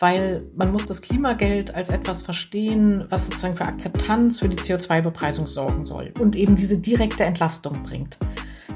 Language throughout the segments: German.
weil man muss das Klimageld als etwas verstehen, was sozusagen für Akzeptanz für die CO2-Bepreisung sorgen soll und eben diese direkte Entlastung bringt.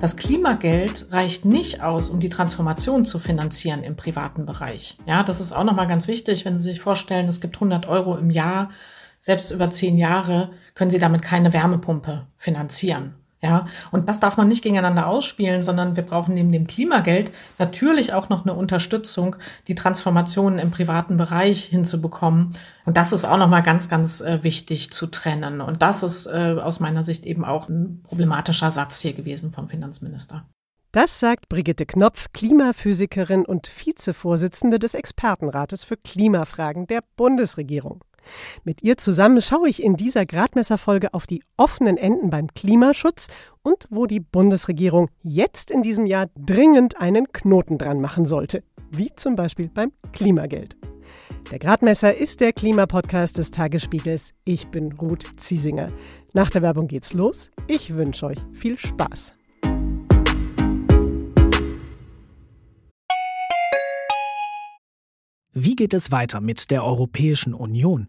Das Klimageld reicht nicht aus, um die Transformation zu finanzieren im privaten Bereich. Ja, das ist auch nochmal ganz wichtig, wenn Sie sich vorstellen, es gibt 100 Euro im Jahr, selbst über zehn Jahre können Sie damit keine Wärmepumpe finanzieren. Ja, und das darf man nicht gegeneinander ausspielen, sondern wir brauchen neben dem Klimageld natürlich auch noch eine Unterstützung, die Transformationen im privaten Bereich hinzubekommen. Und das ist auch nochmal ganz, ganz äh, wichtig zu trennen. Und das ist äh, aus meiner Sicht eben auch ein problematischer Satz hier gewesen vom Finanzminister. Das sagt Brigitte Knopf, Klimaphysikerin und Vizevorsitzende des Expertenrates für Klimafragen der Bundesregierung. Mit ihr zusammen schaue ich in dieser Gradmesserfolge auf die offenen Enden beim Klimaschutz und wo die Bundesregierung jetzt in diesem Jahr dringend einen Knoten dran machen sollte, wie zum Beispiel beim Klimageld. Der Gradmesser ist der Klimapodcast des Tagesspiegels. Ich bin Ruth Ziesinger. Nach der Werbung geht's los. Ich wünsche euch viel Spaß. Wie geht es weiter mit der Europäischen Union?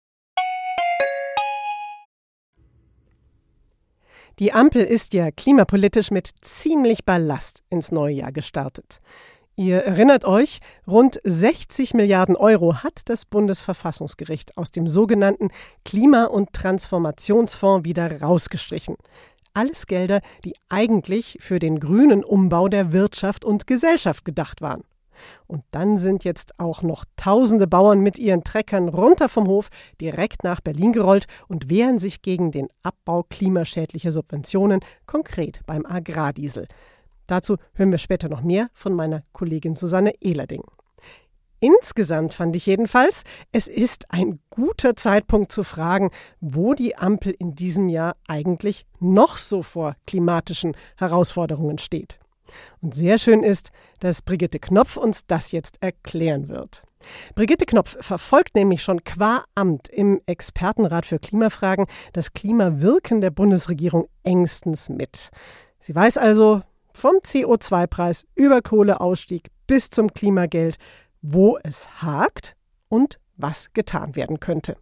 Die Ampel ist ja klimapolitisch mit ziemlich Ballast ins neue Jahr gestartet. Ihr erinnert euch, rund 60 Milliarden Euro hat das Bundesverfassungsgericht aus dem sogenannten Klima- und Transformationsfonds wieder rausgestrichen. Alles Gelder, die eigentlich für den grünen Umbau der Wirtschaft und Gesellschaft gedacht waren. Und dann sind jetzt auch noch tausende Bauern mit ihren Treckern runter vom Hof direkt nach Berlin gerollt und wehren sich gegen den Abbau klimaschädlicher Subventionen, konkret beim Agrardiesel. Dazu hören wir später noch mehr von meiner Kollegin Susanne Ehlerding. Insgesamt fand ich jedenfalls, es ist ein guter Zeitpunkt zu fragen, wo die Ampel in diesem Jahr eigentlich noch so vor klimatischen Herausforderungen steht. Und sehr schön ist, dass Brigitte Knopf uns das jetzt erklären wird. Brigitte Knopf verfolgt nämlich schon qua Amt im Expertenrat für Klimafragen das Klimawirken der Bundesregierung engstens mit. Sie weiß also vom CO2-Preis über Kohleausstieg bis zum Klimageld, wo es hakt und was getan werden könnte.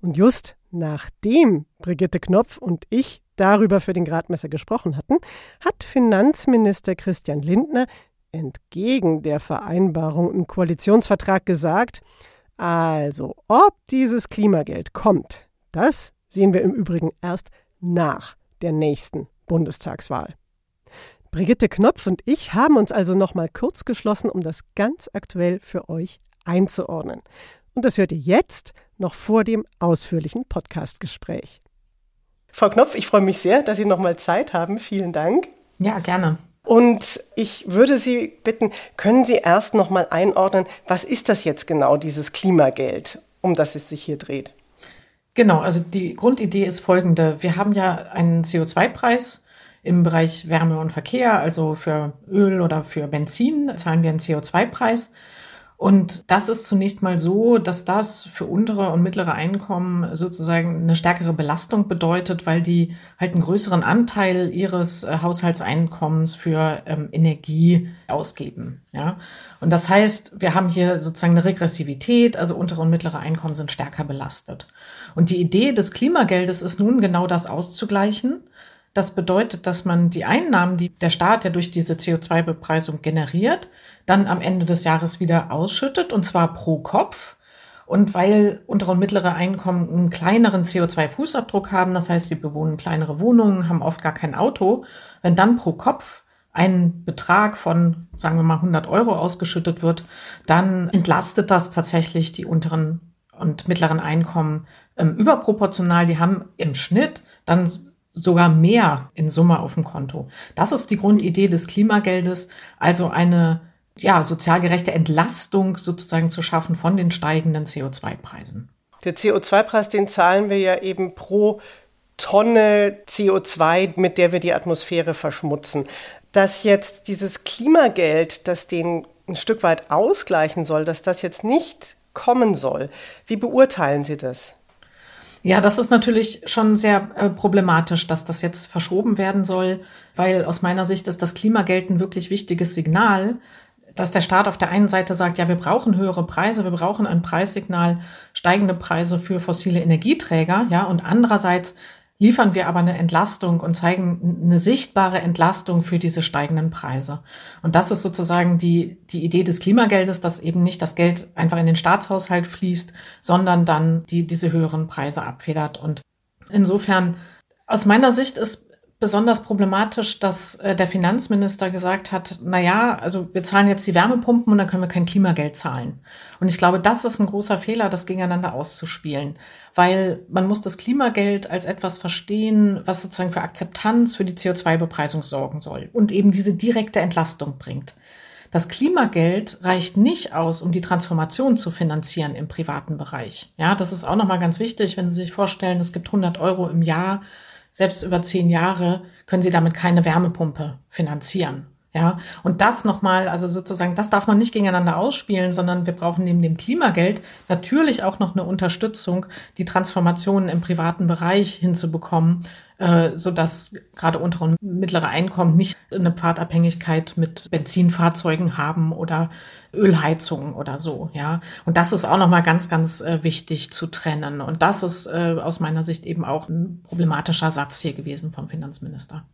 Und just nachdem Brigitte Knopf und ich darüber für den Gradmesser gesprochen hatten, hat Finanzminister Christian Lindner entgegen der Vereinbarung im Koalitionsvertrag gesagt, also ob dieses Klimageld kommt, das sehen wir im Übrigen erst nach der nächsten Bundestagswahl. Brigitte Knopf und ich haben uns also noch mal kurz geschlossen, um das ganz aktuell für euch einzuordnen. Und das hört ihr jetzt noch vor dem ausführlichen Podcastgespräch. Frau Knopf, ich freue mich sehr, dass Sie noch mal Zeit haben. Vielen Dank. Ja, gerne. Und ich würde Sie bitten, können Sie erst noch mal einordnen, was ist das jetzt genau, dieses Klimageld, um das es sich hier dreht? Genau, also die Grundidee ist folgende. Wir haben ja einen CO2-Preis im Bereich Wärme und Verkehr, also für Öl oder für Benzin zahlen wir einen CO2-Preis. Und das ist zunächst mal so, dass das für untere und mittlere Einkommen sozusagen eine stärkere Belastung bedeutet, weil die halt einen größeren Anteil ihres äh, Haushaltseinkommens für ähm, Energie ausgeben. Ja? Und das heißt, wir haben hier sozusagen eine Regressivität, also untere und mittlere Einkommen sind stärker belastet. Und die Idee des Klimageldes ist nun genau das auszugleichen. Das bedeutet, dass man die Einnahmen, die der Staat ja durch diese CO2-Bepreisung generiert, dann am Ende des Jahres wieder ausschüttet, und zwar pro Kopf. Und weil untere und mittlere Einkommen einen kleineren CO2-Fußabdruck haben, das heißt, sie bewohnen kleinere Wohnungen, haben oft gar kein Auto, wenn dann pro Kopf ein Betrag von, sagen wir mal, 100 Euro ausgeschüttet wird, dann entlastet das tatsächlich die unteren und mittleren Einkommen ähm, überproportional. Die haben im Schnitt dann sogar mehr in Summe auf dem Konto. Das ist die Grundidee des Klimageldes, also eine ja, sozial gerechte Entlastung sozusagen zu schaffen von den steigenden CO2-Preisen. Der CO2-Preis, den zahlen wir ja eben pro Tonne CO2, mit der wir die Atmosphäre verschmutzen. Dass jetzt dieses Klimageld, das den ein Stück weit ausgleichen soll, dass das jetzt nicht kommen soll, wie beurteilen Sie das? Ja, das ist natürlich schon sehr äh, problematisch, dass das jetzt verschoben werden soll, weil aus meiner Sicht ist das Klimageld ein wirklich wichtiges Signal, dass der Staat auf der einen Seite sagt, ja, wir brauchen höhere Preise, wir brauchen ein Preissignal, steigende Preise für fossile Energieträger, ja, und andererseits liefern wir aber eine Entlastung und zeigen eine sichtbare Entlastung für diese steigenden Preise. Und das ist sozusagen die, die Idee des Klimageldes, dass eben nicht das Geld einfach in den Staatshaushalt fließt, sondern dann die, diese höheren Preise abfedert. Und insofern, aus meiner Sicht ist besonders problematisch, dass äh, der Finanzminister gesagt hat, na ja, also wir zahlen jetzt die Wärmepumpen und dann können wir kein Klimageld zahlen. Und ich glaube, das ist ein großer Fehler, das gegeneinander auszuspielen, weil man muss das Klimageld als etwas verstehen, was sozusagen für Akzeptanz für die CO2-Bepreisung sorgen soll und eben diese direkte Entlastung bringt. Das Klimageld reicht nicht aus, um die Transformation zu finanzieren im privaten Bereich. Ja, das ist auch nochmal ganz wichtig, wenn Sie sich vorstellen, es gibt 100 Euro im Jahr selbst über zehn Jahre können sie damit keine Wärmepumpe finanzieren. Ja, und das nochmal, also sozusagen, das darf man nicht gegeneinander ausspielen, sondern wir brauchen neben dem Klimageld natürlich auch noch eine Unterstützung, die Transformationen im privaten Bereich hinzubekommen, äh, so dass gerade untere und mittlere Einkommen nicht eine Pfadabhängigkeit mit Benzinfahrzeugen haben oder Ölheizungen oder so, ja. Und das ist auch nochmal ganz, ganz äh, wichtig zu trennen. Und das ist äh, aus meiner Sicht eben auch ein problematischer Satz hier gewesen vom Finanzminister.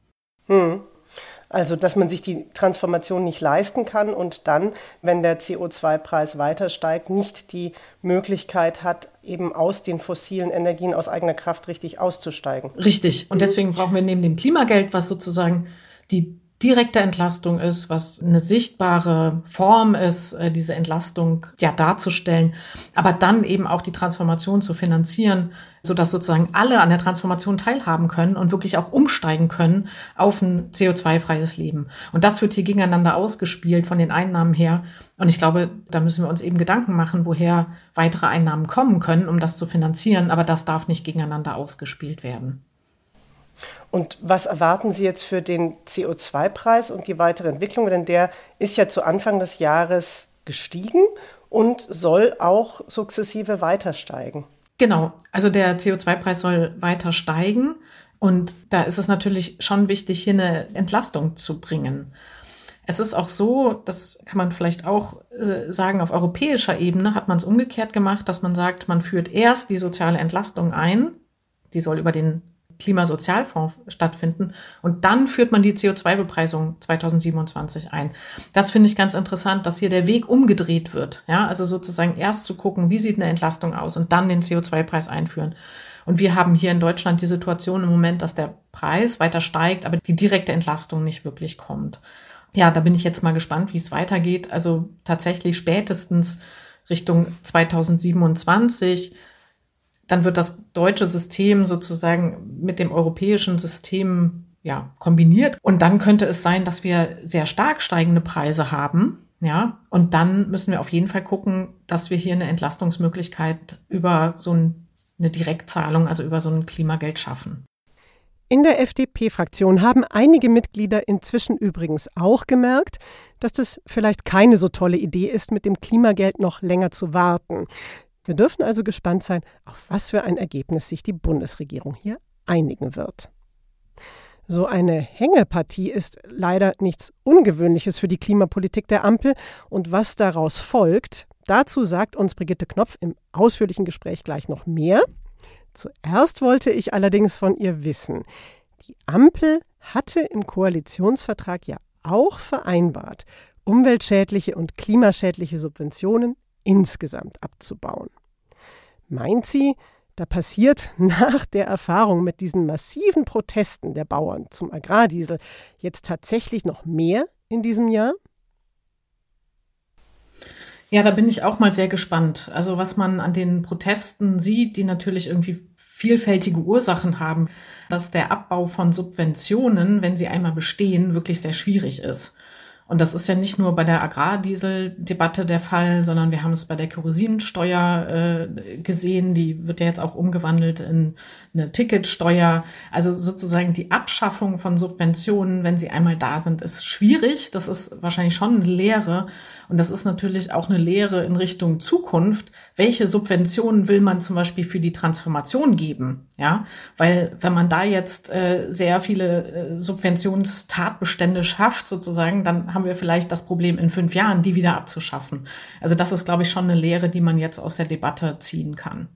Hm. Also, dass man sich die Transformation nicht leisten kann und dann, wenn der CO2-Preis weiter steigt, nicht die Möglichkeit hat, eben aus den fossilen Energien aus eigener Kraft richtig auszusteigen. Richtig. Und deswegen brauchen wir neben dem Klimageld, was sozusagen die direkte Entlastung ist, was eine sichtbare Form ist, äh, diese Entlastung ja darzustellen, aber dann eben auch die Transformation zu finanzieren, so dass sozusagen alle an der Transformation teilhaben können und wirklich auch umsteigen können auf ein CO2-freies Leben. Und das wird hier gegeneinander ausgespielt von den Einnahmen her. Und ich glaube, da müssen wir uns eben Gedanken machen, woher weitere Einnahmen kommen können, um das zu finanzieren. Aber das darf nicht gegeneinander ausgespielt werden. Und was erwarten Sie jetzt für den CO2-Preis und die weitere Entwicklung? Denn der ist ja zu Anfang des Jahres gestiegen und soll auch sukzessive weiter steigen. Genau, also der CO2-Preis soll weiter steigen. Und da ist es natürlich schon wichtig, hier eine Entlastung zu bringen. Es ist auch so, das kann man vielleicht auch äh, sagen, auf europäischer Ebene hat man es umgekehrt gemacht, dass man sagt, man führt erst die soziale Entlastung ein, die soll über den Klimasozialfonds stattfinden. Und dann führt man die CO2-Bepreisung 2027 ein. Das finde ich ganz interessant, dass hier der Weg umgedreht wird. Ja, also sozusagen erst zu gucken, wie sieht eine Entlastung aus und dann den CO2-Preis einführen. Und wir haben hier in Deutschland die Situation im Moment, dass der Preis weiter steigt, aber die direkte Entlastung nicht wirklich kommt. Ja, da bin ich jetzt mal gespannt, wie es weitergeht. Also tatsächlich spätestens Richtung 2027 dann wird das deutsche System sozusagen mit dem europäischen System ja, kombiniert. Und dann könnte es sein, dass wir sehr stark steigende Preise haben. Ja, und dann müssen wir auf jeden Fall gucken, dass wir hier eine Entlastungsmöglichkeit über so eine Direktzahlung, also über so ein Klimageld schaffen. In der FDP-Fraktion haben einige Mitglieder inzwischen übrigens auch gemerkt, dass das vielleicht keine so tolle Idee ist, mit dem Klimageld noch länger zu warten. Wir dürfen also gespannt sein, auf was für ein Ergebnis sich die Bundesregierung hier einigen wird. So eine Hängepartie ist leider nichts Ungewöhnliches für die Klimapolitik der Ampel und was daraus folgt, dazu sagt uns Brigitte Knopf im ausführlichen Gespräch gleich noch mehr. Zuerst wollte ich allerdings von ihr wissen, die Ampel hatte im Koalitionsvertrag ja auch vereinbart, umweltschädliche und klimaschädliche Subventionen insgesamt abzubauen. Meint sie, da passiert nach der Erfahrung mit diesen massiven Protesten der Bauern zum Agrardiesel jetzt tatsächlich noch mehr in diesem Jahr? Ja, da bin ich auch mal sehr gespannt. Also was man an den Protesten sieht, die natürlich irgendwie vielfältige Ursachen haben, dass der Abbau von Subventionen, wenn sie einmal bestehen, wirklich sehr schwierig ist. Und das ist ja nicht nur bei der Agrardieseldebatte der Fall, sondern wir haben es bei der Kerosinsteuer äh, gesehen. Die wird ja jetzt auch umgewandelt in eine Ticketsteuer. Also sozusagen die Abschaffung von Subventionen, wenn sie einmal da sind, ist schwierig. Das ist wahrscheinlich schon eine Lehre. Und das ist natürlich auch eine Lehre in Richtung Zukunft. Welche Subventionen will man zum Beispiel für die Transformation geben? Ja, weil wenn man da jetzt äh, sehr viele äh, Subventionstatbestände schafft, sozusagen, dann haben wir vielleicht das Problem in fünf Jahren, die wieder abzuschaffen. Also das ist, glaube ich, schon eine Lehre, die man jetzt aus der Debatte ziehen kann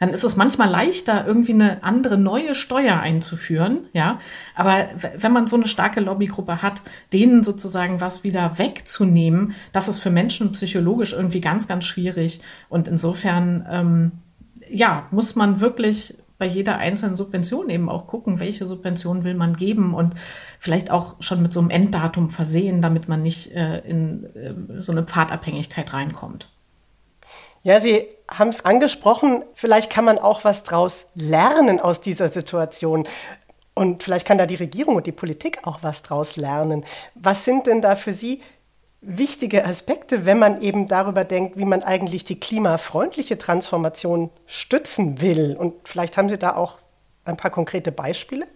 dann ist es manchmal leichter, irgendwie eine andere neue Steuer einzuführen, ja. Aber wenn man so eine starke Lobbygruppe hat, denen sozusagen was wieder wegzunehmen, das ist für Menschen psychologisch irgendwie ganz, ganz schwierig. Und insofern, ähm, ja, muss man wirklich bei jeder einzelnen Subvention eben auch gucken, welche Subvention will man geben und vielleicht auch schon mit so einem Enddatum versehen, damit man nicht äh, in äh, so eine Pfadabhängigkeit reinkommt. Ja, Sie haben es angesprochen, vielleicht kann man auch was draus lernen aus dieser Situation. Und vielleicht kann da die Regierung und die Politik auch was draus lernen. Was sind denn da für Sie wichtige Aspekte, wenn man eben darüber denkt, wie man eigentlich die klimafreundliche Transformation stützen will? Und vielleicht haben Sie da auch ein paar konkrete Beispiele?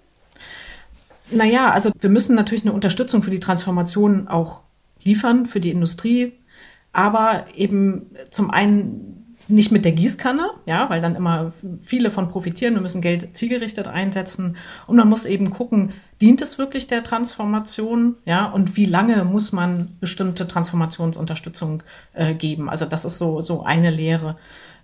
Naja, also wir müssen natürlich eine Unterstützung für die Transformation auch liefern, für die Industrie, aber eben zum einen nicht mit der Gießkanne, ja, weil dann immer viele von profitieren. Wir müssen Geld zielgerichtet einsetzen und man muss eben gucken, dient es wirklich der Transformation, ja, und wie lange muss man bestimmte Transformationsunterstützung äh, geben? Also das ist so so eine Lehre.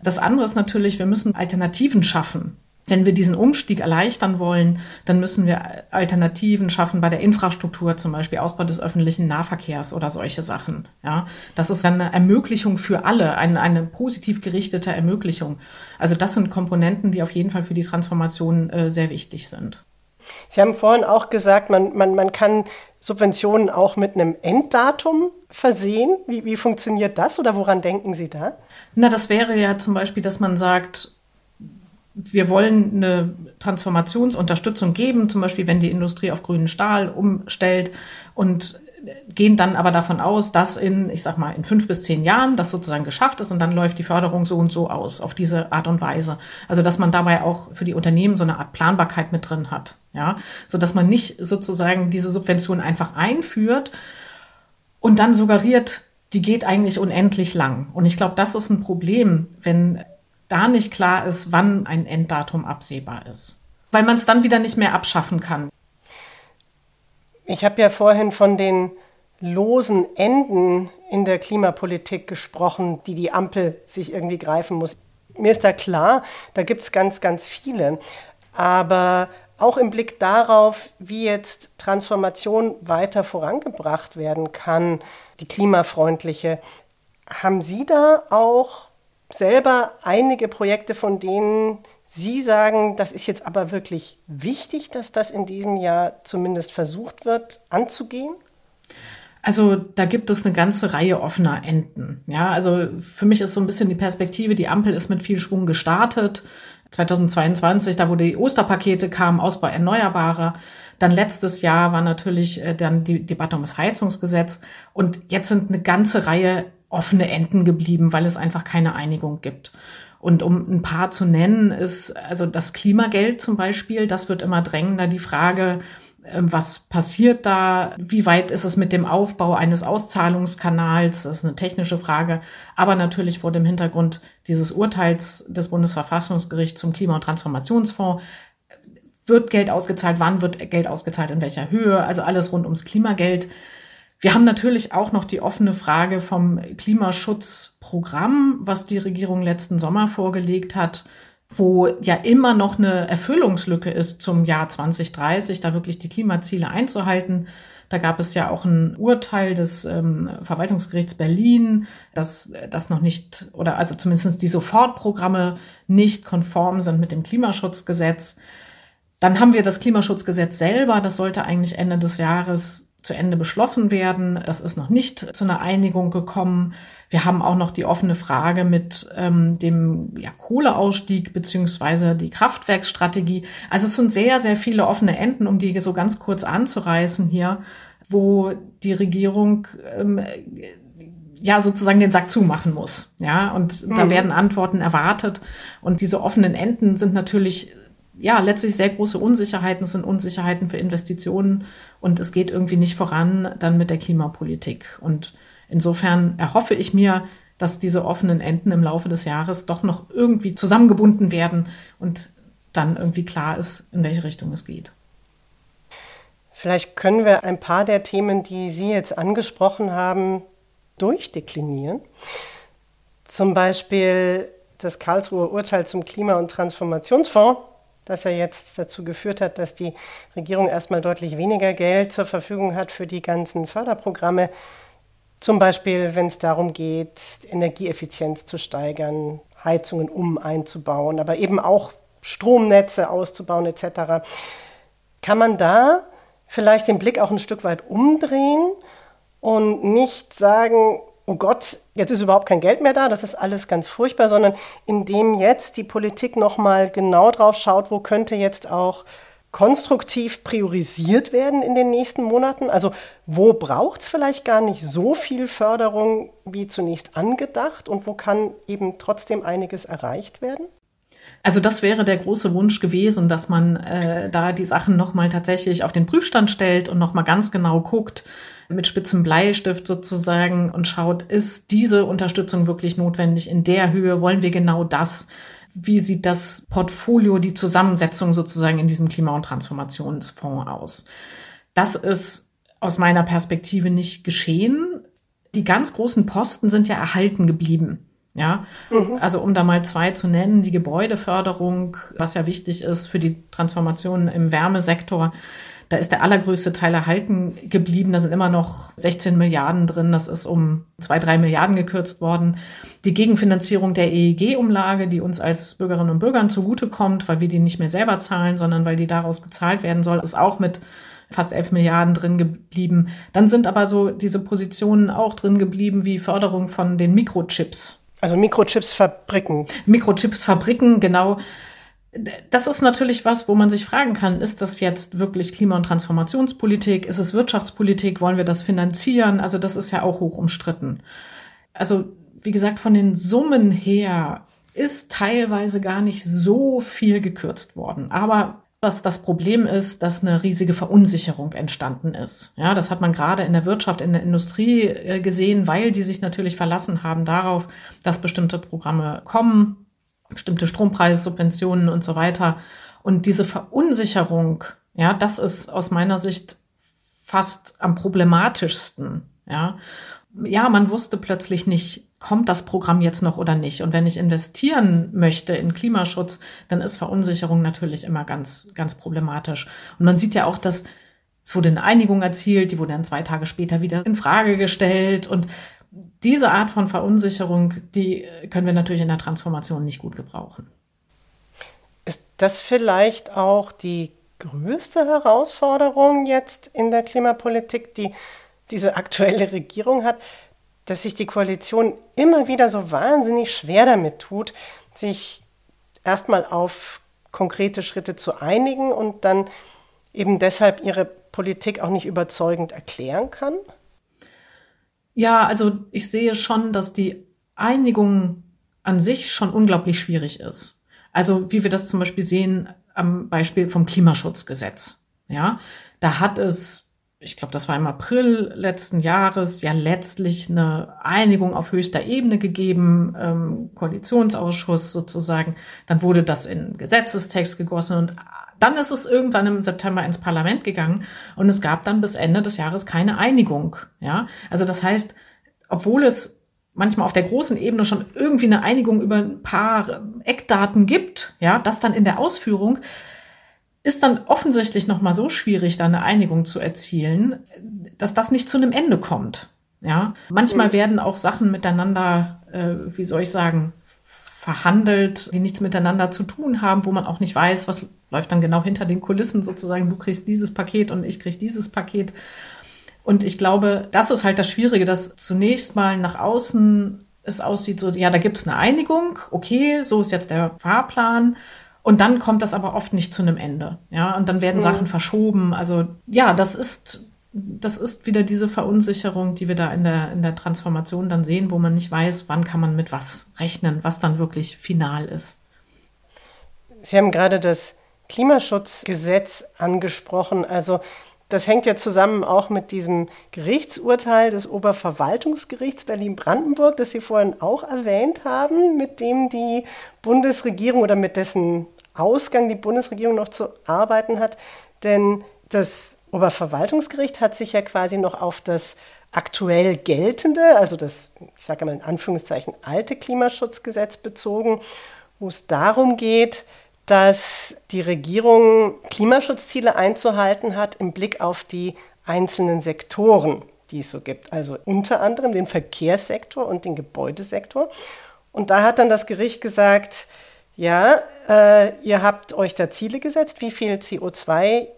Das andere ist natürlich, wir müssen Alternativen schaffen. Wenn wir diesen Umstieg erleichtern wollen, dann müssen wir Alternativen schaffen bei der Infrastruktur, zum Beispiel Ausbau des öffentlichen Nahverkehrs oder solche Sachen. Ja, das ist eine Ermöglichung für alle, eine, eine positiv gerichtete Ermöglichung. Also das sind Komponenten, die auf jeden Fall für die Transformation äh, sehr wichtig sind. Sie haben vorhin auch gesagt, man, man, man kann Subventionen auch mit einem Enddatum versehen. Wie, wie funktioniert das oder woran denken Sie da? Na, das wäre ja zum Beispiel, dass man sagt, wir wollen eine Transformationsunterstützung geben, zum Beispiel wenn die Industrie auf grünen Stahl umstellt und gehen dann aber davon aus, dass in, ich sag mal, in fünf bis zehn Jahren das sozusagen geschafft ist und dann läuft die Förderung so und so aus, auf diese Art und Weise. Also, dass man dabei auch für die Unternehmen so eine Art Planbarkeit mit drin hat, ja, so dass man nicht sozusagen diese Subvention einfach einführt und dann suggeriert, die geht eigentlich unendlich lang. Und ich glaube, das ist ein Problem, wenn da nicht klar ist, wann ein Enddatum absehbar ist. Weil man es dann wieder nicht mehr abschaffen kann. Ich habe ja vorhin von den losen Enden in der Klimapolitik gesprochen, die die Ampel sich irgendwie greifen muss. Mir ist da klar, da gibt es ganz, ganz viele. Aber auch im Blick darauf, wie jetzt Transformation weiter vorangebracht werden kann, die klimafreundliche, haben Sie da auch selber einige Projekte, von denen Sie sagen, das ist jetzt aber wirklich wichtig, dass das in diesem Jahr zumindest versucht wird anzugehen? Also da gibt es eine ganze Reihe offener Enden. Ja, also für mich ist so ein bisschen die Perspektive, die Ampel ist mit viel Schwung gestartet. 2022, da wo die Osterpakete kamen, Ausbau Erneuerbarer. Dann letztes Jahr war natürlich äh, dann die Debatte um das Heizungsgesetz. Und jetzt sind eine ganze Reihe offene Enden geblieben, weil es einfach keine Einigung gibt. Und um ein paar zu nennen, ist also das Klimageld zum Beispiel, das wird immer drängender. Die Frage, ähm, was passiert da? Wie weit ist es mit dem Aufbau eines Auszahlungskanals? Das ist eine technische Frage. Aber natürlich vor dem Hintergrund dieses Urteils des Bundesverfassungsgerichts zum Klima- und Transformationsfonds wird Geld ausgezahlt? Wann wird Geld ausgezahlt? In welcher Höhe? Also alles rund ums Klimageld. Wir haben natürlich auch noch die offene Frage vom Klimaschutzprogramm, was die Regierung letzten Sommer vorgelegt hat, wo ja immer noch eine Erfüllungslücke ist zum Jahr 2030, da wirklich die Klimaziele einzuhalten. Da gab es ja auch ein Urteil des ähm, Verwaltungsgerichts Berlin, dass das noch nicht oder also zumindest die Sofortprogramme nicht konform sind mit dem Klimaschutzgesetz. Dann haben wir das Klimaschutzgesetz selber, das sollte eigentlich Ende des Jahres zu Ende beschlossen werden. Das ist noch nicht zu einer Einigung gekommen. Wir haben auch noch die offene Frage mit ähm, dem ja, Kohleausstieg beziehungsweise die Kraftwerksstrategie. Also es sind sehr, sehr viele offene Enden, um die so ganz kurz anzureißen hier, wo die Regierung ähm, ja sozusagen den Sack zumachen muss. Ja, und mhm. da werden Antworten erwartet. Und diese offenen Enden sind natürlich ja letztlich sehr große Unsicherheiten, es sind Unsicherheiten für Investitionen und es geht irgendwie nicht voran dann mit der Klimapolitik. Und insofern erhoffe ich mir, dass diese offenen Enden im Laufe des Jahres doch noch irgendwie zusammengebunden werden und dann irgendwie klar ist, in welche Richtung es geht. Vielleicht können wir ein paar der Themen, die Sie jetzt angesprochen haben, durchdeklinieren. Zum Beispiel das Karlsruher Urteil zum Klima- und Transformationsfonds, das ja jetzt dazu geführt hat, dass die Regierung erstmal deutlich weniger Geld zur Verfügung hat für die ganzen Förderprogramme. Zum Beispiel, wenn es darum geht, Energieeffizienz zu steigern, Heizungen um einzubauen, aber eben auch Stromnetze auszubauen etc. Kann man da vielleicht den Blick auch ein Stück weit umdrehen und nicht sagen, oh Gott, jetzt ist überhaupt kein Geld mehr da, das ist alles ganz furchtbar, sondern indem jetzt die Politik nochmal genau drauf schaut, wo könnte jetzt auch konstruktiv priorisiert werden in den nächsten Monaten? Also wo braucht es vielleicht gar nicht so viel Förderung wie zunächst angedacht und wo kann eben trotzdem einiges erreicht werden? Also das wäre der große Wunsch gewesen, dass man äh, da die Sachen nochmal tatsächlich auf den Prüfstand stellt und nochmal ganz genau guckt, mit spitzem Bleistift sozusagen und schaut, ist diese Unterstützung wirklich notwendig in der Höhe? Wollen wir genau das? wie sieht das Portfolio, die Zusammensetzung sozusagen in diesem Klima- und Transformationsfonds aus. Das ist aus meiner Perspektive nicht geschehen. Die ganz großen Posten sind ja erhalten geblieben. Ja, mhm. also um da mal zwei zu nennen, die Gebäudeförderung, was ja wichtig ist für die Transformation im Wärmesektor, da ist der allergrößte Teil erhalten geblieben. Da sind immer noch 16 Milliarden drin. Das ist um zwei, drei Milliarden gekürzt worden. Die Gegenfinanzierung der EEG-Umlage, die uns als Bürgerinnen und Bürgern zugutekommt, weil wir die nicht mehr selber zahlen, sondern weil die daraus gezahlt werden soll, ist auch mit fast 11 Milliarden drin geblieben. Dann sind aber so diese Positionen auch drin geblieben wie Förderung von den Mikrochips. Also Mikrochips-Fabriken. Mikrochips-Fabriken, genau das ist natürlich was, wo man sich fragen kann, ist das jetzt wirklich Klima- und Transformationspolitik? Ist es Wirtschaftspolitik? Wollen wir das finanzieren? Also das ist ja auch hoch umstritten. Also wie gesagt, von den Summen her ist teilweise gar nicht so viel gekürzt worden. Aber was das Problem ist, dass eine riesige Verunsicherung entstanden ist. Ja, das hat man gerade in der Wirtschaft, in der Industrie äh, gesehen, weil die sich natürlich verlassen haben darauf, dass bestimmte Programme kommen, bestimmte Strompreissubventionen und so weiter. Und diese Verunsicherung, ja, das ist aus meiner Sicht fast am problematischsten, ja. Ja, man wusste plötzlich nicht, kommt das Programm jetzt noch oder nicht. Und wenn ich investieren möchte in Klimaschutz, dann ist Verunsicherung natürlich immer ganz, ganz problematisch. Und man sieht ja auch, dass es wurde eine Einigung erzielt, die wurde dann zwei Tage später wieder in Frage gestellt. Und diese Art von Verunsicherung, die können wir natürlich in der Transformation nicht gut gebrauchen. Ist das vielleicht auch die größte Herausforderung jetzt in der Klimapolitik, die diese aktuelle Regierung hat, dass sich die Koalition immer wieder so wahnsinnig schwer damit tut, sich erstmal auf konkrete Schritte zu einigen und dann eben deshalb ihre Politik auch nicht überzeugend erklären kann? Ja, also ich sehe schon, dass die Einigung an sich schon unglaublich schwierig ist. Also wie wir das zum Beispiel sehen am Beispiel vom Klimaschutzgesetz. Ja, da hat es, ich glaube, das war im April letzten Jahres, ja letztlich eine Einigung auf höchster Ebene gegeben, ähm, Koalitionsausschuss sozusagen. Dann wurde das in Gesetzestext gegossen und dann ist es irgendwann im September ins Parlament gegangen und es gab dann bis Ende des Jahres keine Einigung. Ja, also das heißt, obwohl es manchmal auf der großen Ebene schon irgendwie eine Einigung über ein paar Eckdaten gibt, ja, das dann in der Ausführung ist dann offensichtlich noch mal so schwierig, da eine Einigung zu erzielen, dass das nicht zu einem Ende kommt. Ja, manchmal mhm. werden auch Sachen miteinander, äh, wie soll ich sagen, verhandelt, die nichts miteinander zu tun haben, wo man auch nicht weiß, was läuft dann genau hinter den Kulissen sozusagen. Du kriegst dieses Paket und ich krieg dieses Paket. Und ich glaube, das ist halt das Schwierige, dass zunächst mal nach außen es aussieht, so, ja, da gibt's eine Einigung, okay, so ist jetzt der Fahrplan. Und dann kommt das aber oft nicht zu einem Ende. Ja, und dann werden mhm. Sachen verschoben. Also ja, das ist das ist wieder diese Verunsicherung, die wir da in der, in der Transformation dann sehen, wo man nicht weiß, wann kann man mit was rechnen, was dann wirklich final ist. Sie haben gerade das Klimaschutzgesetz angesprochen. Also das hängt ja zusammen auch mit diesem Gerichtsurteil des Oberverwaltungsgerichts Berlin-Brandenburg, das Sie vorhin auch erwähnt haben, mit dem die Bundesregierung oder mit dessen Ausgang die Bundesregierung noch zu arbeiten hat. Denn das Oberverwaltungsgericht hat sich ja quasi noch auf das aktuell geltende, also das, ich sage mal in Anführungszeichen, alte Klimaschutzgesetz bezogen, wo es darum geht, dass die Regierung Klimaschutzziele einzuhalten hat im Blick auf die einzelnen Sektoren, die es so gibt. Also unter anderem den Verkehrssektor und den Gebäudesektor. Und da hat dann das Gericht gesagt, ja, äh, ihr habt euch da Ziele gesetzt, wie viel CO2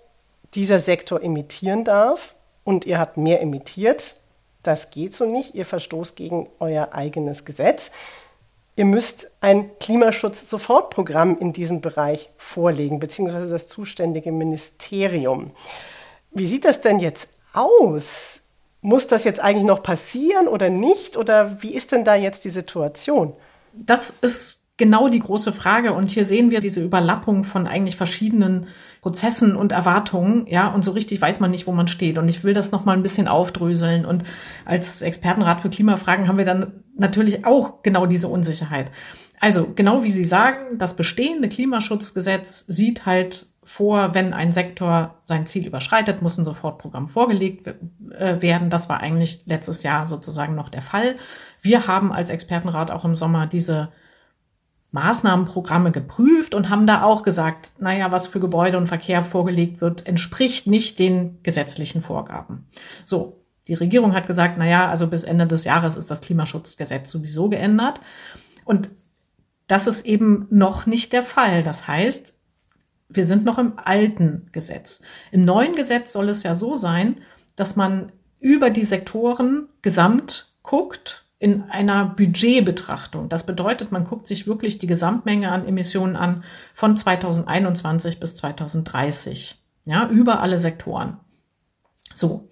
dieser Sektor emittieren darf. Und ihr habt mehr emittiert. Das geht so nicht. Ihr verstoßt gegen euer eigenes Gesetz ihr müsst ein Klimaschutz-Sofortprogramm in diesem Bereich vorlegen, beziehungsweise das zuständige Ministerium. Wie sieht das denn jetzt aus? Muss das jetzt eigentlich noch passieren oder nicht? Oder wie ist denn da jetzt die Situation? Das ist genau die große Frage. Und hier sehen wir diese Überlappung von eigentlich verschiedenen Prozessen und Erwartungen, ja, und so richtig weiß man nicht, wo man steht. Und ich will das nochmal ein bisschen aufdröseln. Und als Expertenrat für Klimafragen haben wir dann natürlich auch genau diese Unsicherheit. Also, genau wie Sie sagen, das bestehende Klimaschutzgesetz sieht halt vor, wenn ein Sektor sein Ziel überschreitet, muss ein Sofortprogramm vorgelegt äh, werden. Das war eigentlich letztes Jahr sozusagen noch der Fall. Wir haben als Expertenrat auch im Sommer diese Maßnahmenprogramme geprüft und haben da auch gesagt, naja, was für Gebäude und Verkehr vorgelegt wird, entspricht nicht den gesetzlichen Vorgaben. So, die Regierung hat gesagt, naja, also bis Ende des Jahres ist das Klimaschutzgesetz sowieso geändert. Und das ist eben noch nicht der Fall. Das heißt, wir sind noch im alten Gesetz. Im neuen Gesetz soll es ja so sein, dass man über die Sektoren gesamt guckt in einer Budgetbetrachtung. Das bedeutet, man guckt sich wirklich die Gesamtmenge an Emissionen an von 2021 bis 2030, ja, über alle Sektoren. So.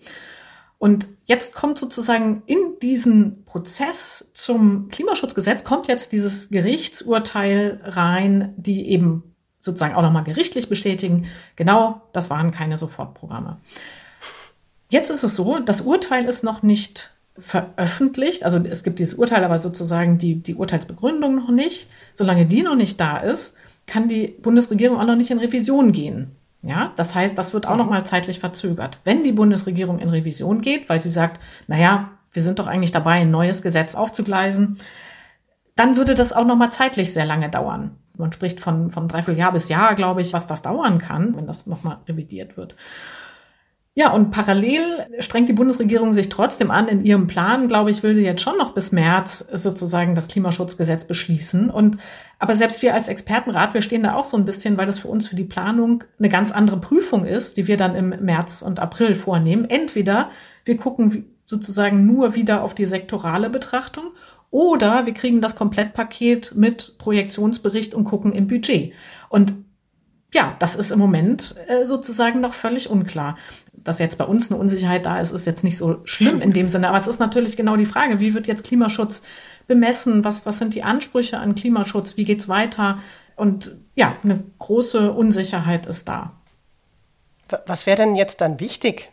Und jetzt kommt sozusagen in diesen Prozess zum Klimaschutzgesetz kommt jetzt dieses Gerichtsurteil rein, die eben sozusagen auch nochmal gerichtlich bestätigen, genau, das waren keine Sofortprogramme. Jetzt ist es so, das Urteil ist noch nicht veröffentlicht. Also es gibt dieses Urteil, aber sozusagen die, die Urteilsbegründung noch nicht. Solange die noch nicht da ist, kann die Bundesregierung auch noch nicht in Revision gehen. Ja, das heißt, das wird auch noch mhm. mal zeitlich verzögert. Wenn die Bundesregierung in Revision geht, weil sie sagt, naja, wir sind doch eigentlich dabei, ein neues Gesetz aufzugleisen, dann würde das auch noch mal zeitlich sehr lange dauern. Man spricht von, von dreiviertel Jahr bis Jahr, glaube ich, was das dauern kann, wenn das noch mal revidiert wird. Ja, und parallel strengt die Bundesregierung sich trotzdem an. In ihrem Plan, glaube ich, will sie jetzt schon noch bis März sozusagen das Klimaschutzgesetz beschließen. Und aber selbst wir als Expertenrat, wir stehen da auch so ein bisschen, weil das für uns für die Planung eine ganz andere Prüfung ist, die wir dann im März und April vornehmen. Entweder wir gucken sozusagen nur wieder auf die sektorale Betrachtung oder wir kriegen das Komplettpaket mit Projektionsbericht und gucken im Budget. Und ja, das ist im Moment äh, sozusagen noch völlig unklar dass jetzt bei uns eine Unsicherheit da ist, ist jetzt nicht so schlimm in dem Sinne. Aber es ist natürlich genau die Frage, wie wird jetzt Klimaschutz bemessen? Was, was sind die Ansprüche an Klimaschutz? Wie geht's weiter? Und ja, eine große Unsicherheit ist da. Was wäre denn jetzt dann wichtig?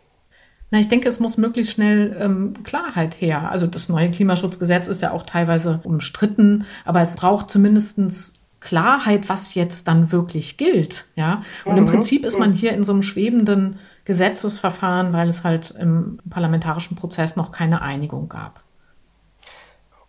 Na, ich denke, es muss möglichst schnell ähm, Klarheit her. Also das neue Klimaschutzgesetz ist ja auch teilweise umstritten, aber es braucht zumindestens Klarheit, was jetzt dann wirklich gilt. Ja, und mhm. im Prinzip ist man hier in so einem schwebenden Gesetzesverfahren, weil es halt im parlamentarischen Prozess noch keine Einigung gab.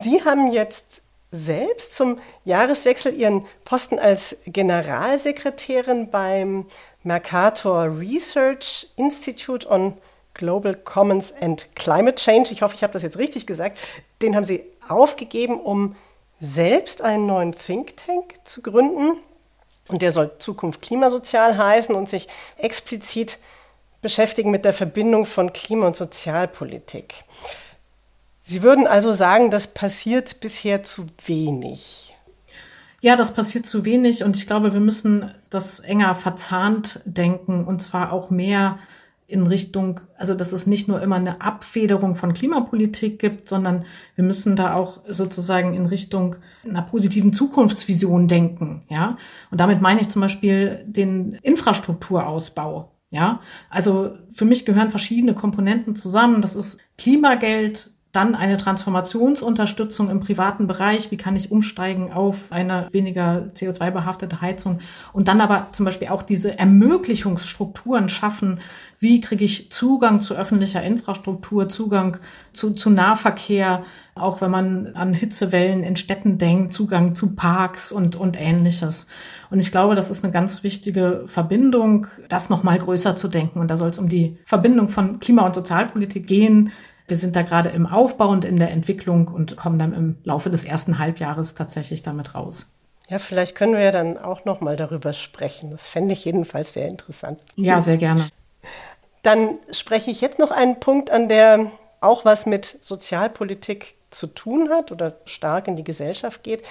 Sie haben jetzt selbst zum Jahreswechsel Ihren Posten als Generalsekretärin beim Mercator Research Institute on Global Commons and Climate Change, ich hoffe, ich habe das jetzt richtig gesagt, den haben Sie aufgegeben, um selbst einen neuen Think Tank zu gründen. Und der soll Zukunft klimasozial heißen und sich explizit beschäftigen mit der Verbindung von Klima- und Sozialpolitik. Sie würden also sagen, das passiert bisher zu wenig. Ja, das passiert zu wenig und ich glaube, wir müssen das enger verzahnt denken und zwar auch mehr in Richtung, also dass es nicht nur immer eine Abfederung von Klimapolitik gibt, sondern wir müssen da auch sozusagen in Richtung einer positiven Zukunftsvision denken, ja. Und damit meine ich zum Beispiel den Infrastrukturausbau. Ja, also für mich gehören verschiedene Komponenten zusammen. Das ist Klimageld, dann eine Transformationsunterstützung im privaten Bereich. Wie kann ich umsteigen auf eine weniger CO2-behaftete Heizung? Und dann aber zum Beispiel auch diese Ermöglichungsstrukturen schaffen. Wie kriege ich Zugang zu öffentlicher Infrastruktur, Zugang zu, zu Nahverkehr, auch wenn man an Hitzewellen in Städten denkt, Zugang zu Parks und, und ähnliches. Und ich glaube, das ist eine ganz wichtige Verbindung, das nochmal größer zu denken. Und da soll es um die Verbindung von Klima- und Sozialpolitik gehen, wir sind da gerade im Aufbau und in der Entwicklung und kommen dann im Laufe des ersten Halbjahres tatsächlich damit raus. Ja, vielleicht können wir ja dann auch noch mal darüber sprechen. Das fände ich jedenfalls sehr interessant. Ja, sehr gerne. Dann spreche ich jetzt noch einen Punkt an, der auch was mit Sozialpolitik zu tun hat oder stark in die Gesellschaft geht.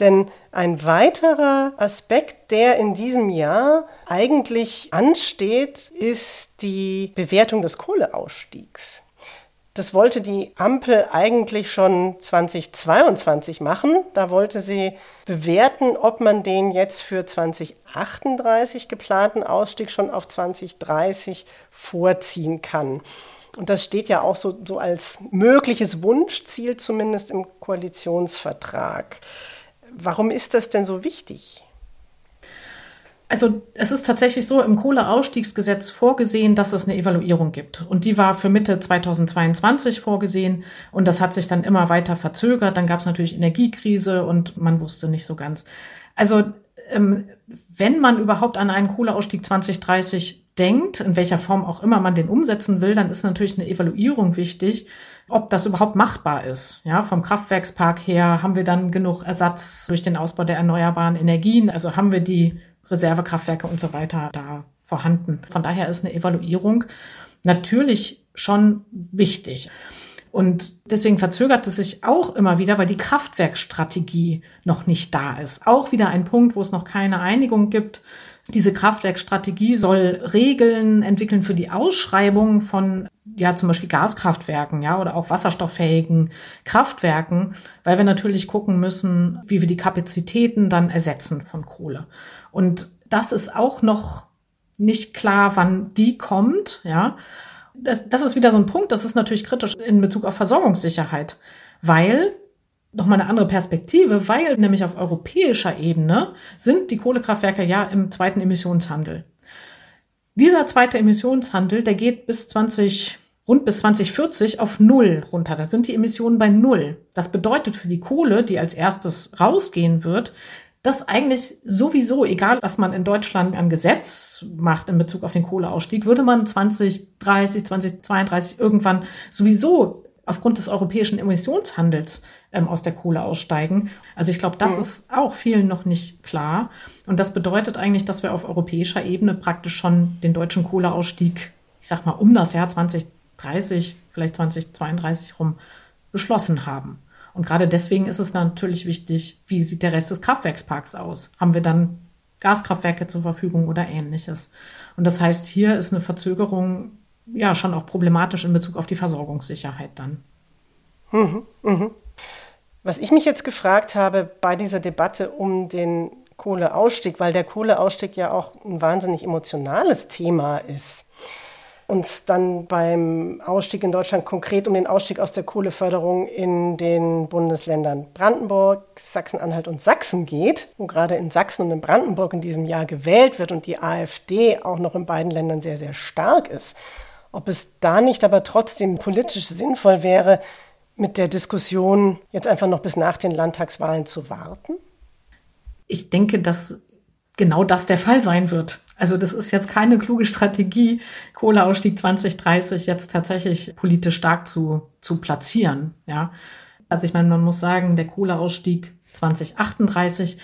Denn ein weiterer Aspekt, der in diesem Jahr eigentlich ansteht, ist die Bewertung des Kohleausstiegs. Das wollte die Ampel eigentlich schon 2022 machen. Da wollte sie bewerten, ob man den jetzt für 2038 geplanten Ausstieg schon auf 2030 vorziehen kann. Und das steht ja auch so, so als mögliches Wunschziel zumindest im Koalitionsvertrag. Warum ist das denn so wichtig? Also es ist tatsächlich so im Kohleausstiegsgesetz vorgesehen, dass es eine Evaluierung gibt. Und die war für Mitte 2022 vorgesehen und das hat sich dann immer weiter verzögert. Dann gab es natürlich Energiekrise und man wusste nicht so ganz. Also ähm, wenn man überhaupt an einen Kohleausstieg 2030 denkt, in welcher Form auch immer man den umsetzen will, dann ist natürlich eine Evaluierung wichtig, ob das überhaupt machbar ist. Ja, vom Kraftwerkspark her haben wir dann genug Ersatz durch den Ausbau der erneuerbaren Energien. Also haben wir die Reservekraftwerke und so weiter da vorhanden. Von daher ist eine Evaluierung natürlich schon wichtig. Und deswegen verzögert es sich auch immer wieder, weil die Kraftwerkstrategie noch nicht da ist. Auch wieder ein Punkt, wo es noch keine Einigung gibt. Diese Kraftwerkstrategie soll Regeln entwickeln für die Ausschreibung von ja zum Beispiel Gaskraftwerken, ja oder auch wasserstofffähigen Kraftwerken, weil wir natürlich gucken müssen, wie wir die Kapazitäten dann ersetzen von Kohle. Und das ist auch noch nicht klar, wann die kommt, ja. Das, das ist wieder so ein Punkt, das ist natürlich kritisch in Bezug auf Versorgungssicherheit, weil nochmal eine andere Perspektive, weil nämlich auf europäischer Ebene sind die Kohlekraftwerke ja im zweiten Emissionshandel. Dieser zweite Emissionshandel, der geht bis 20, rund bis 2040 auf Null runter. Dann sind die Emissionen bei Null. Das bedeutet für die Kohle, die als erstes rausgehen wird, dass eigentlich sowieso, egal was man in Deutschland an Gesetz macht in Bezug auf den Kohleausstieg, würde man 2030, 2032 irgendwann sowieso aufgrund des europäischen Emissionshandels ähm, aus der Kohle aussteigen. Also ich glaube, das mhm. ist auch vielen noch nicht klar. Und das bedeutet eigentlich, dass wir auf europäischer Ebene praktisch schon den deutschen Kohleausstieg, ich sag mal, um das Jahr 2030, vielleicht 2032 rum beschlossen haben. Und gerade deswegen ist es natürlich wichtig, wie sieht der Rest des Kraftwerksparks aus? Haben wir dann Gaskraftwerke zur Verfügung oder ähnliches? Und das heißt, hier ist eine Verzögerung ja schon auch problematisch in Bezug auf die Versorgungssicherheit dann. Mhm, mhm. Was ich mich jetzt gefragt habe bei dieser Debatte um den Kohleausstieg, weil der Kohleausstieg ja auch ein wahnsinnig emotionales Thema ist uns dann beim Ausstieg in Deutschland konkret um den Ausstieg aus der Kohleförderung in den Bundesländern Brandenburg, Sachsen-Anhalt und Sachsen geht, wo gerade in Sachsen und in Brandenburg in diesem Jahr gewählt wird und die AfD auch noch in beiden Ländern sehr, sehr stark ist. Ob es da nicht aber trotzdem politisch sinnvoll wäre, mit der Diskussion jetzt einfach noch bis nach den Landtagswahlen zu warten? Ich denke, dass genau das der Fall sein wird. Also das ist jetzt keine kluge Strategie, Kohleausstieg 2030 jetzt tatsächlich politisch stark zu, zu platzieren. Ja. Also ich meine, man muss sagen, der Kohleausstieg 2038,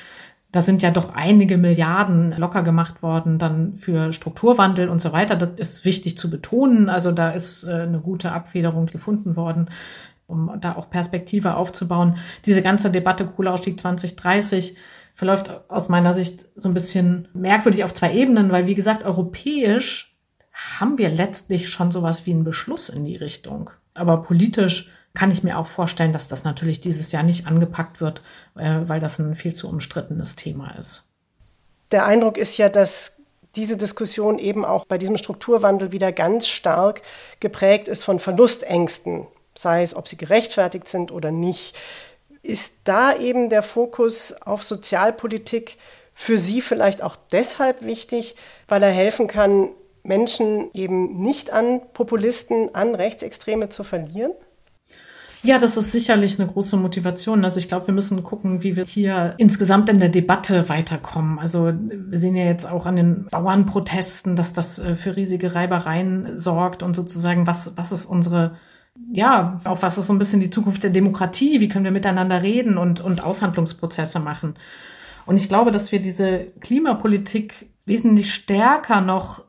da sind ja doch einige Milliarden locker gemacht worden dann für Strukturwandel und so weiter. Das ist wichtig zu betonen. Also da ist äh, eine gute Abfederung gefunden worden, um da auch Perspektive aufzubauen. Diese ganze Debatte Kohleausstieg 2030 verläuft aus meiner Sicht so ein bisschen merkwürdig auf zwei Ebenen, weil wie gesagt, europäisch haben wir letztlich schon sowas wie einen Beschluss in die Richtung. Aber politisch kann ich mir auch vorstellen, dass das natürlich dieses Jahr nicht angepackt wird, äh, weil das ein viel zu umstrittenes Thema ist. Der Eindruck ist ja, dass diese Diskussion eben auch bei diesem Strukturwandel wieder ganz stark geprägt ist von Verlustängsten, sei es, ob sie gerechtfertigt sind oder nicht. Ist da eben der Fokus auf Sozialpolitik für Sie vielleicht auch deshalb wichtig, weil er helfen kann, Menschen eben nicht an Populisten, an Rechtsextreme zu verlieren? Ja, das ist sicherlich eine große Motivation. Also ich glaube, wir müssen gucken, wie wir hier insgesamt in der Debatte weiterkommen. Also wir sehen ja jetzt auch an den Bauernprotesten, dass das äh, für riesige Reibereien sorgt und sozusagen, was, was ist unsere ja, auch was ist so ein bisschen die Zukunft der Demokratie? Wie können wir miteinander reden und, und Aushandlungsprozesse machen? Und ich glaube, dass wir diese Klimapolitik wesentlich stärker noch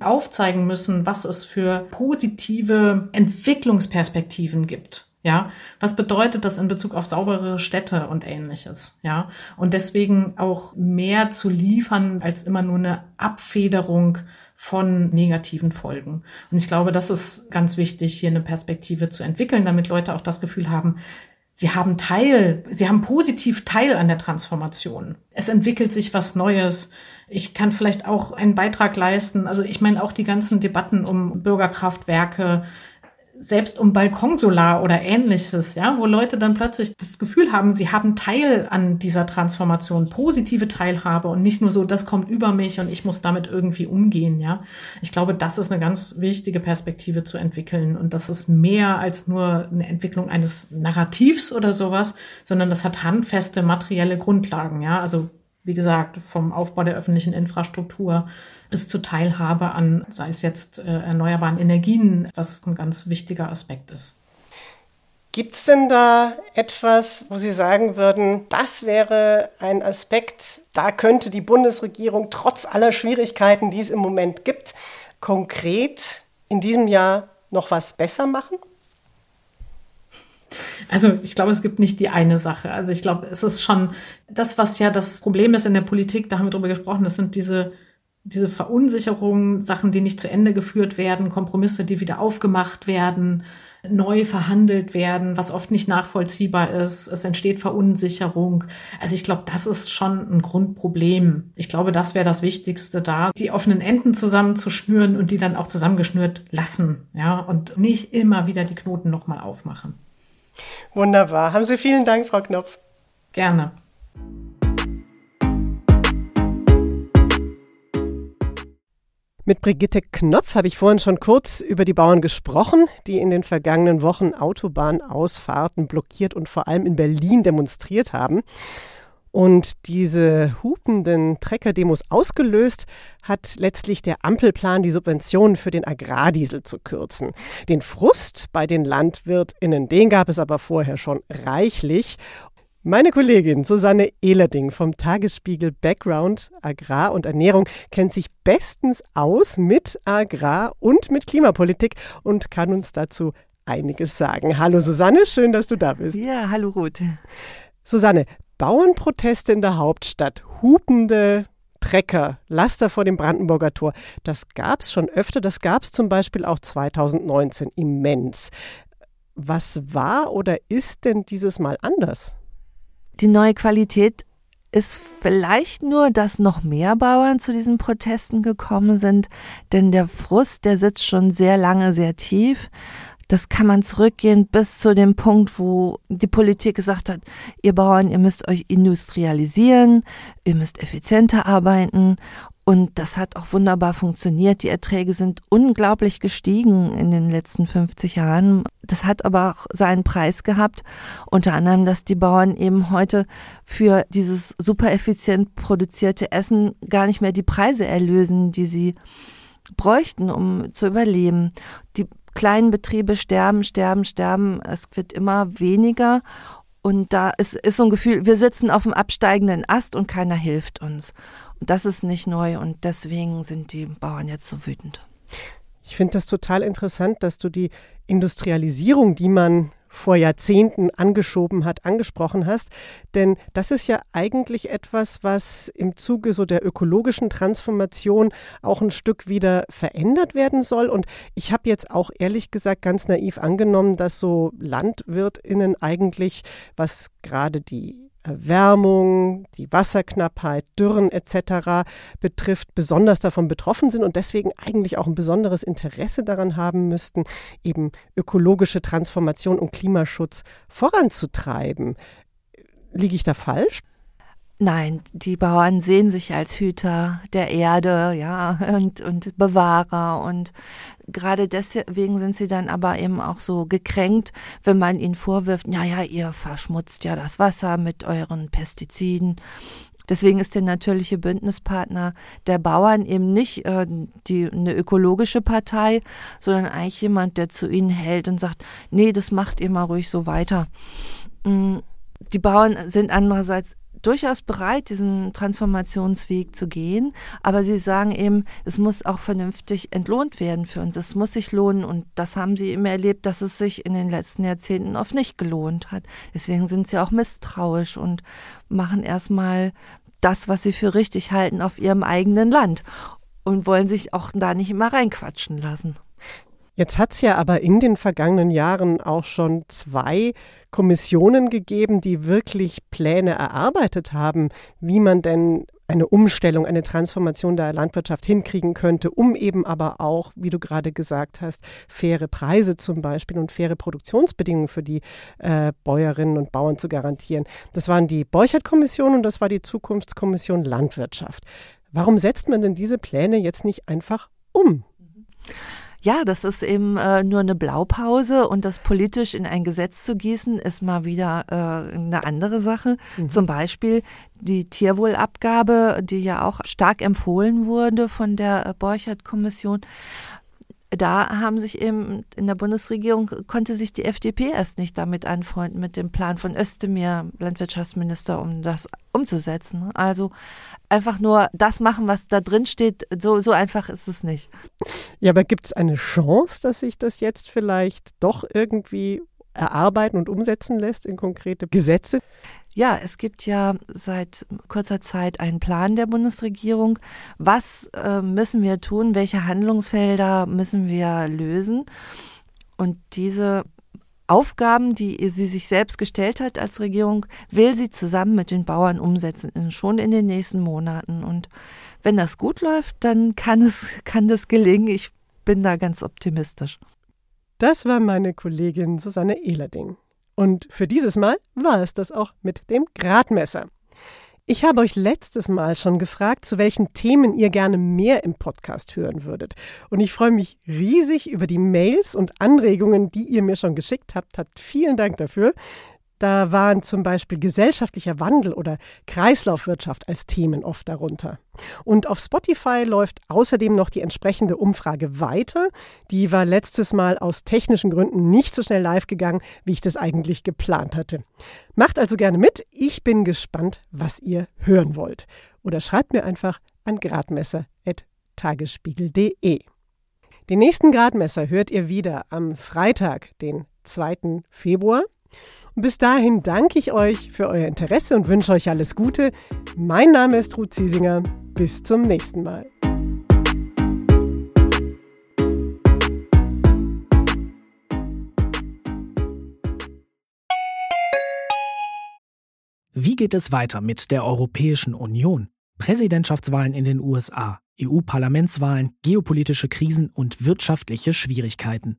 aufzeigen müssen, was es für positive Entwicklungsperspektiven gibt. Ja, was bedeutet das in Bezug auf saubere Städte und ähnliches? Ja, und deswegen auch mehr zu liefern als immer nur eine Abfederung von negativen Folgen. Und ich glaube, das ist ganz wichtig, hier eine Perspektive zu entwickeln, damit Leute auch das Gefühl haben, sie haben Teil, sie haben positiv Teil an der Transformation. Es entwickelt sich was Neues. Ich kann vielleicht auch einen Beitrag leisten. Also ich meine auch die ganzen Debatten um Bürgerkraftwerke, selbst um Balkonsolar oder ähnliches, ja, wo Leute dann plötzlich das Gefühl haben, sie haben Teil an dieser Transformation, positive Teilhabe und nicht nur so, das kommt über mich und ich muss damit irgendwie umgehen, ja. Ich glaube, das ist eine ganz wichtige Perspektive zu entwickeln und das ist mehr als nur eine Entwicklung eines Narrativs oder sowas, sondern das hat handfeste materielle Grundlagen, ja. Also wie gesagt, vom Aufbau der öffentlichen Infrastruktur bis zur Teilhabe an, sei es jetzt äh, erneuerbaren Energien, was ein ganz wichtiger Aspekt ist. Gibt es denn da etwas, wo Sie sagen würden, das wäre ein Aspekt, da könnte die Bundesregierung trotz aller Schwierigkeiten, die es im Moment gibt, konkret in diesem Jahr noch was besser machen? Also ich glaube, es gibt nicht die eine Sache. Also ich glaube, es ist schon das, was ja das Problem ist in der Politik, da haben wir drüber gesprochen, das sind diese, diese Verunsicherungen, Sachen, die nicht zu Ende geführt werden, Kompromisse, die wieder aufgemacht werden, neu verhandelt werden, was oft nicht nachvollziehbar ist. Es entsteht Verunsicherung. Also ich glaube, das ist schon ein Grundproblem. Ich glaube, das wäre das Wichtigste da, die offenen Enden zusammenzuschnüren und die dann auch zusammengeschnürt lassen, ja, und nicht immer wieder die Knoten nochmal aufmachen. Wunderbar. Haben Sie vielen Dank, Frau Knopf. Gerne. Mit Brigitte Knopf habe ich vorhin schon kurz über die Bauern gesprochen, die in den vergangenen Wochen Autobahnausfahrten blockiert und vor allem in Berlin demonstriert haben. Und diese hupenden Trecker-Demos ausgelöst hat letztlich der Ampelplan, die Subventionen für den Agrardiesel zu kürzen. Den Frust bei den LandwirtInnen, den gab es aber vorher schon reichlich. Meine Kollegin Susanne Ehlerding vom Tagesspiegel Background Agrar und Ernährung kennt sich bestens aus mit Agrar und mit Klimapolitik und kann uns dazu einiges sagen. Hallo Susanne, schön, dass du da bist. Ja, hallo Ruth. Susanne, Bauernproteste in der Hauptstadt, hupende Trecker, Laster vor dem Brandenburger Tor, das gab es schon öfter, das gab es zum Beispiel auch 2019 immens. Was war oder ist denn dieses Mal anders? Die neue Qualität ist vielleicht nur, dass noch mehr Bauern zu diesen Protesten gekommen sind, denn der Frust, der sitzt schon sehr lange sehr tief das kann man zurückgehen bis zu dem Punkt, wo die Politik gesagt hat, ihr Bauern, ihr müsst euch industrialisieren, ihr müsst effizienter arbeiten. Und das hat auch wunderbar funktioniert. Die Erträge sind unglaublich gestiegen in den letzten 50 Jahren. Das hat aber auch seinen Preis gehabt. Unter anderem, dass die Bauern eben heute für dieses super effizient produzierte Essen gar nicht mehr die Preise erlösen, die sie bräuchten, um zu überleben. Die kleinen Betriebe sterben, sterben, sterben. Es wird immer weniger. Und da ist, ist so ein Gefühl, wir sitzen auf dem absteigenden Ast und keiner hilft uns. Das ist nicht neu und deswegen sind die Bauern jetzt so wütend. Ich finde das total interessant, dass du die Industrialisierung, die man vor Jahrzehnten angeschoben hat, angesprochen hast. Denn das ist ja eigentlich etwas, was im Zuge so der ökologischen Transformation auch ein Stück wieder verändert werden soll. Und ich habe jetzt auch ehrlich gesagt ganz naiv angenommen, dass so LandwirtInnen eigentlich, was gerade die Erwärmung, die Wasserknappheit, Dürren etc. betrifft, besonders davon betroffen sind und deswegen eigentlich auch ein besonderes Interesse daran haben müssten, eben ökologische Transformation und Klimaschutz voranzutreiben. Liege ich da falsch? Nein, die Bauern sehen sich als Hüter der Erde, ja, und, und Bewahrer. Und gerade deswegen sind sie dann aber eben auch so gekränkt, wenn man ihnen vorwirft, ja, ja, ihr verschmutzt ja das Wasser mit euren Pestiziden. Deswegen ist der natürliche Bündnispartner der Bauern eben nicht äh, die, eine ökologische Partei, sondern eigentlich jemand, der zu ihnen hält und sagt, nee, das macht ihr mal ruhig so weiter. Mm, die Bauern sind andererseits durchaus bereit, diesen Transformationsweg zu gehen, aber sie sagen eben, es muss auch vernünftig entlohnt werden für uns. Es muss sich lohnen und das haben sie immer erlebt, dass es sich in den letzten Jahrzehnten oft nicht gelohnt hat. Deswegen sind sie auch misstrauisch und machen erstmal das, was sie für richtig halten auf ihrem eigenen Land und wollen sich auch da nicht immer reinquatschen lassen. Jetzt hat es ja aber in den vergangenen Jahren auch schon zwei Kommissionen gegeben, die wirklich Pläne erarbeitet haben, wie man denn eine Umstellung, eine Transformation der Landwirtschaft hinkriegen könnte, um eben aber auch, wie du gerade gesagt hast, faire Preise zum Beispiel und faire Produktionsbedingungen für die äh, Bäuerinnen und Bauern zu garantieren. Das waren die Borchert-Kommission und das war die Zukunftskommission Landwirtschaft. Warum setzt man denn diese Pläne jetzt nicht einfach um? Ja, das ist eben äh, nur eine Blaupause und das politisch in ein Gesetz zu gießen, ist mal wieder äh, eine andere Sache. Mhm. Zum Beispiel die Tierwohlabgabe, die ja auch stark empfohlen wurde von der Borchert-Kommission da haben sich eben in der Bundesregierung konnte sich die FDP erst nicht damit anfreunden mit dem Plan von Özdemir, Landwirtschaftsminister, um das umzusetzen. Also einfach nur das machen, was da drin steht. So, so einfach ist es nicht. Ja, aber gibt es eine Chance, dass sich das jetzt vielleicht doch irgendwie erarbeiten und umsetzen lässt in konkrete Gesetze? Ja, es gibt ja seit kurzer Zeit einen Plan der Bundesregierung. Was äh, müssen wir tun? Welche Handlungsfelder müssen wir lösen? Und diese Aufgaben, die sie sich selbst gestellt hat als Regierung, will sie zusammen mit den Bauern umsetzen, schon in den nächsten Monaten. Und wenn das gut läuft, dann kann es, kann das gelingen. Ich bin da ganz optimistisch. Das war meine Kollegin Susanne Ehlerding. Und für dieses Mal war es das auch mit dem Gradmesser. Ich habe euch letztes Mal schon gefragt, zu welchen Themen ihr gerne mehr im Podcast hören würdet. Und ich freue mich riesig über die Mails und Anregungen, die ihr mir schon geschickt habt. Habt vielen Dank dafür. Da waren zum Beispiel gesellschaftlicher Wandel oder Kreislaufwirtschaft als Themen oft darunter. Und auf Spotify läuft außerdem noch die entsprechende Umfrage weiter. Die war letztes Mal aus technischen Gründen nicht so schnell live gegangen, wie ich das eigentlich geplant hatte. Macht also gerne mit. Ich bin gespannt, was ihr hören wollt. Oder schreibt mir einfach an gradmesser.tagesspiegel.de. Den nächsten Gradmesser hört ihr wieder am Freitag, den 2. Februar. Und bis dahin danke ich euch für euer Interesse und wünsche euch alles Gute. Mein Name ist Ruth Ziesinger. Bis zum nächsten Mal. Wie geht es weiter mit der Europäischen Union? Präsidentschaftswahlen in den USA, EU-Parlamentswahlen, geopolitische Krisen und wirtschaftliche Schwierigkeiten.